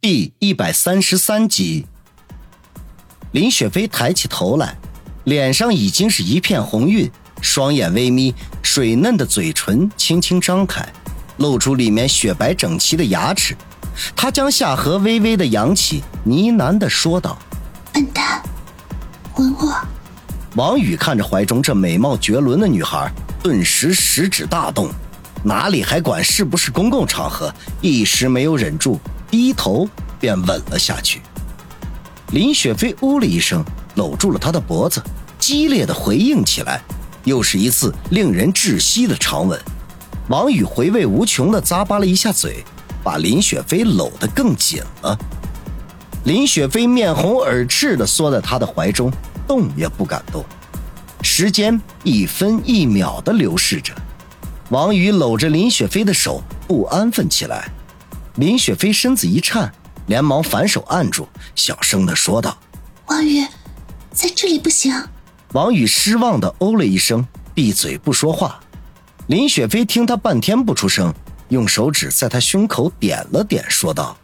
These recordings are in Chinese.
第一百三十三集，林雪飞抬起头来，脸上已经是一片红晕，双眼微眯，水嫩的嘴唇轻轻张开，露出里面雪白整齐的牙齿。他将下颌微微的扬起，呢喃的说道：“笨蛋，吻我。”王宇看着怀中这美貌绝伦的女孩，顿时食指大动，哪里还管是不是公共场合，一时没有忍住。低头便吻了下去。林雪飞呜了一声，搂住了他的脖子，激烈的回应起来，又是一次令人窒息的长吻。王宇回味无穷的咂巴了一下嘴，把林雪飞搂得更紧了。林雪飞面红耳赤的缩在他的怀中，动也不敢动。时间一分一秒的流逝着，王宇搂着林雪飞的手，不安分起来。林雪飞身子一颤，连忙反手按住，小声的说道：“王宇，在这里不行。”王宇失望的哦了一声，闭嘴不说话。林雪飞听他半天不出声，用手指在他胸口点了点，说道：“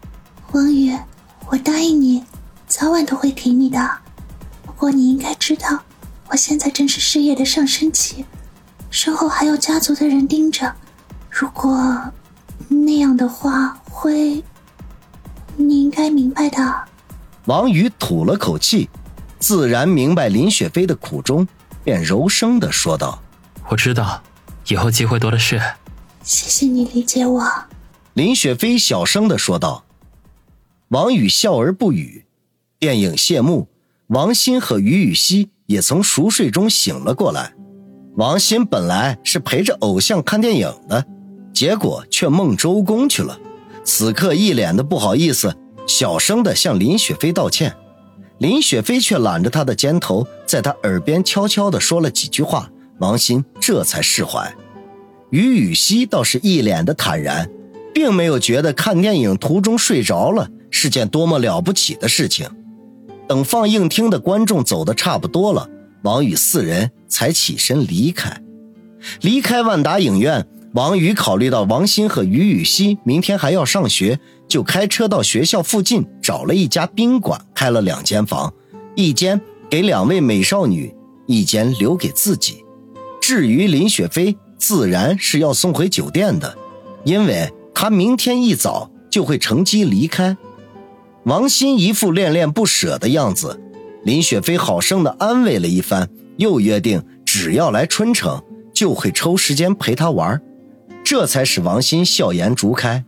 王宇，我答应你，早晚都会给你的。不过你应该知道，我现在正是事业的上升期，身后还有家族的人盯着。如果那样的话……”会，你应该明白的。王宇吐了口气，自然明白林雪飞的苦衷，便柔声的说道：“我知道，以后机会多的是。”谢谢你理解我。林雪飞小声的说道。王宇笑而不语。电影谢幕，王鑫和于雨溪也从熟睡中醒了过来。王鑫本来是陪着偶像看电影的，结果却梦周公去了。此刻一脸的不好意思，小声的向林雪飞道歉。林雪飞却揽着他的肩头，在他耳边悄悄的说了几句话。王鑫这才释怀。于雨溪倒是一脸的坦然，并没有觉得看电影途中睡着了是件多么了不起的事情。等放映厅的观众走的差不多了，王宇四人才起身离开。离开万达影院。王宇考虑到王鑫和于雨溪明天还要上学，就开车到学校附近找了一家宾馆，开了两间房，一间给两位美少女，一间留给自己。至于林雪飞，自然是要送回酒店的，因为他明天一早就会乘机离开。王鑫一副恋恋不舍的样子，林雪飞好生的安慰了一番，又约定只要来春城，就会抽时间陪他玩。这才使王鑫笑颜逐开，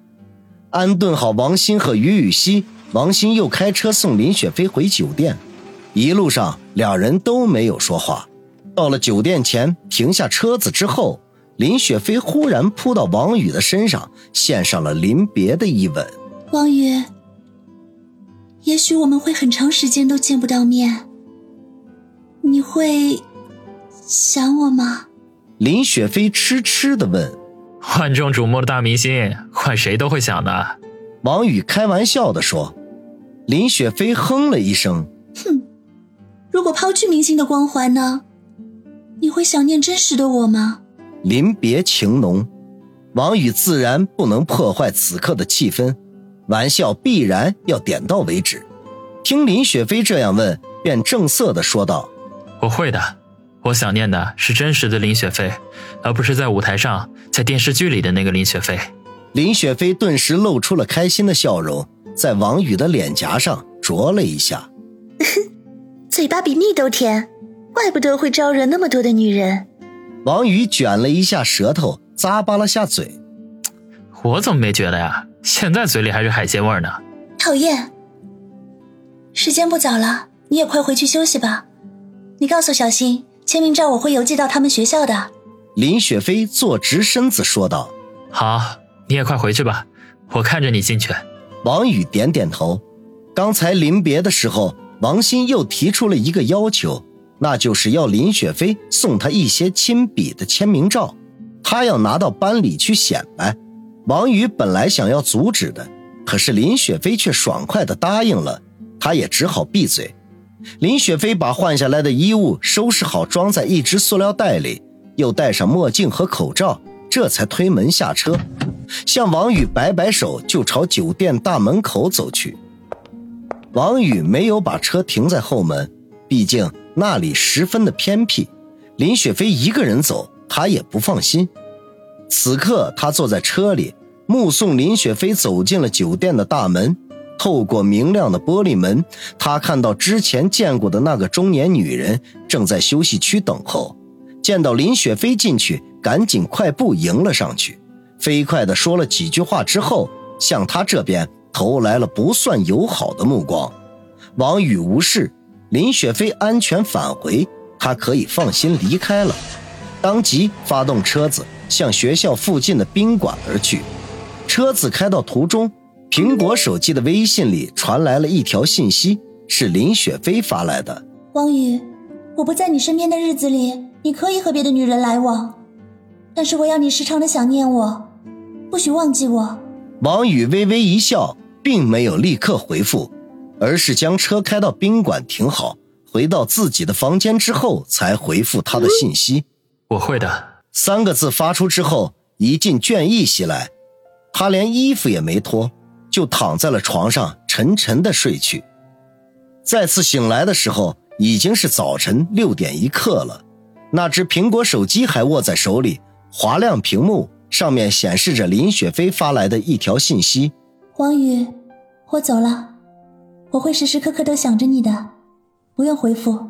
安顿好王鑫和于雨溪，王鑫又开车送林雪飞回酒店。一路上，两人都没有说话。到了酒店前，停下车子之后，林雪飞忽然扑到王宇的身上，献上了临别的一吻。王宇，也许我们会很长时间都见不到面，你会想我吗？林雪飞痴痴的问。万众瞩目的大明星，换谁都会想的。王宇开玩笑的说。林雪飞哼了一声，哼，如果抛去明星的光环呢？你会想念真实的我吗？临别情浓，王宇自然不能破坏此刻的气氛，玩笑必然要点到为止。听林雪飞这样问，便正色的说道：“我会的。”我想念的是真实的林雪飞，而不是在舞台上、在电视剧里的那个林雪飞。林雪飞顿时露出了开心的笑容，在王宇的脸颊上啄了一下，嘴巴比蜜都甜，怪不得会招惹那么多的女人。王宇卷了一下舌头，咂巴了下嘴。我怎么没觉得呀？现在嘴里还是海鲜味呢。讨厌。时间不早了，你也快回去休息吧。你告诉小新。签名照我会邮寄到他们学校的。林雪飞坐直身子说道：“好，你也快回去吧，我看着你进去。”王宇点点头。刚才临别的时候，王鑫又提出了一个要求，那就是要林雪飞送他一些亲笔的签名照，他要拿到班里去显摆。王宇本来想要阻止的，可是林雪飞却爽快地答应了，他也只好闭嘴。林雪飞把换下来的衣物收拾好，装在一只塑料袋里，又戴上墨镜和口罩，这才推门下车。向王宇摆摆手，就朝酒店大门口走去。王宇没有把车停在后门，毕竟那里十分的偏僻，林雪飞一个人走，他也不放心。此刻他坐在车里，目送林雪飞走进了酒店的大门。透过明亮的玻璃门，他看到之前见过的那个中年女人正在休息区等候。见到林雪飞进去，赶紧快步迎了上去，飞快地说了几句话之后，向他这边投来了不算友好的目光。王宇无视，林雪飞安全返回，他可以放心离开了。当即发动车子向学校附近的宾馆而去。车子开到途中。苹果手机的微信里传来了一条信息，是林雪飞发来的。王宇，我不在你身边的日子里，你可以和别的女人来往，但是我要你时常的想念我，不许忘记我。王宇微微一笑，并没有立刻回复，而是将车开到宾馆停好，回到自己的房间之后，才回复他的信息。我会的。三个字发出之后，一阵倦意袭来，他连衣服也没脱。就躺在了床上，沉沉的睡去。再次醒来的时候，已经是早晨六点一刻了。那只苹果手机还握在手里，划亮屏幕，上面显示着林雪飞发来的一条信息：“王宇，我走了，我会时时刻刻都想着你的，不用回复，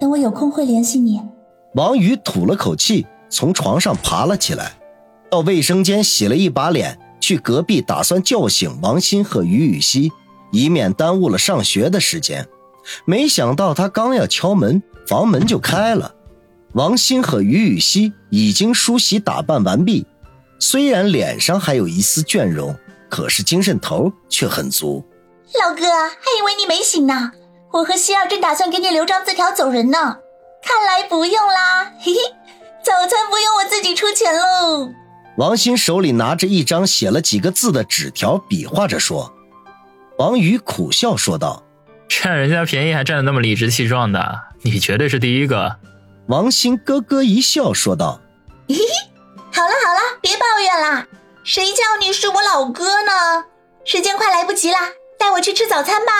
等我有空会联系你。”王宇吐了口气，从床上爬了起来，到卫生间洗了一把脸。去隔壁打算叫醒王鑫和于雨溪，以免耽误了上学的时间。没想到他刚要敲门，房门就开了。王鑫和于雨溪已经梳洗打扮完毕，虽然脸上还有一丝倦容，可是精神头却很足。老哥，还以为你没醒呢。我和希儿正打算给你留张字条走人呢，看来不用啦。嘿嘿，早餐不用我自己出钱喽。王鑫手里拿着一张写了几个字的纸条，比划着说：“王宇苦笑说道，占人家便宜还占得那么理直气壮的，你绝对是第一个。”王鑫咯咯一笑说道：“嘿嘿，好了好了，别抱怨了，谁叫你是我老哥呢？时间快来不及了，带我去吃早餐吧。”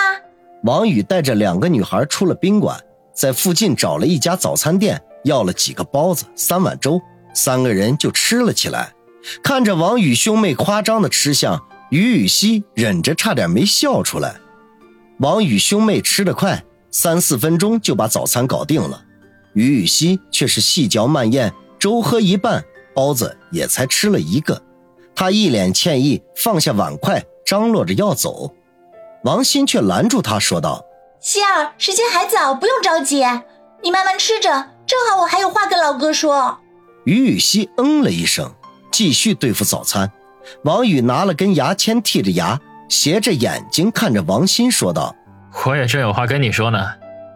王宇带着两个女孩出了宾馆，在附近找了一家早餐店，要了几个包子、三碗粥，三个人就吃了起来。看着王宇兄妹夸张的吃相，于雨溪忍着差点没笑出来。王宇兄妹吃得快，三四分钟就把早餐搞定了。于雨溪却是细嚼慢咽，粥喝一半，包子也才吃了一个。他一脸歉意，放下碗筷，张罗着要走。王鑫却拦住他，说道：“希儿，时间还早，不用着急，你慢慢吃着，正好我还有话跟老哥说。”于雨溪嗯了一声。继续对付早餐，王宇拿了根牙签剔着牙，斜着眼睛看着王鑫说道：“我也正有话跟你说呢。”“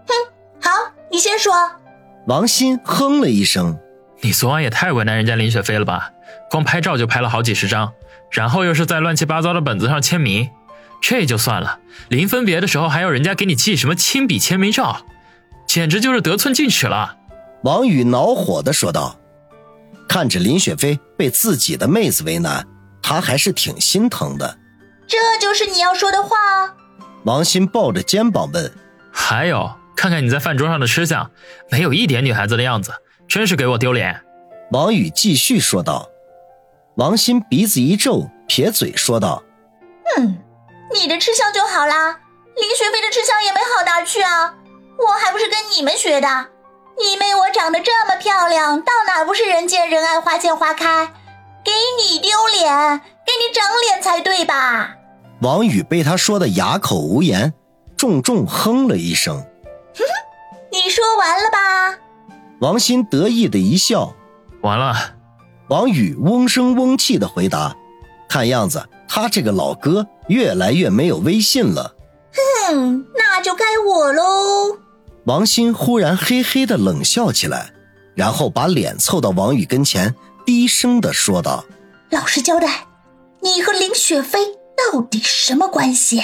哼，好，你先说。”王鑫哼了一声：“你昨晚也太为难人家林雪飞了吧？光拍照就拍了好几十张，然后又是在乱七八糟的本子上签名，这就算了，临分别的时候还要人家给你寄什么亲笔签名照，简直就是得寸进尺了。”王宇恼火地说道。看着林雪飞被自己的妹子为难，他还是挺心疼的。这就是你要说的话？王鑫抱着肩膀问。还有，看看你在饭桌上的吃相，没有一点女孩子的样子，真是给我丢脸。王宇继续说道。王鑫鼻子一皱，撇嘴说道：“嗯，你的吃相就好啦，林雪飞的吃相也没好哪去啊，我还不是跟你们学的。”你妹我长得这么漂亮，到哪不是人见人爱、花见花开？给你丢脸，给你长脸才对吧？王宇被他说的哑口无言，重重哼了一声。哼哼，你说完了吧？王鑫得意的一笑。完了。王宇嗡声嗡气的回答。看样子他这个老哥越来越没有威信了。哼，那就该我喽。王鑫忽然嘿嘿的冷笑起来，然后把脸凑到王宇跟前，低声的说道：“老实交代，你和林雪飞到底什么关系？”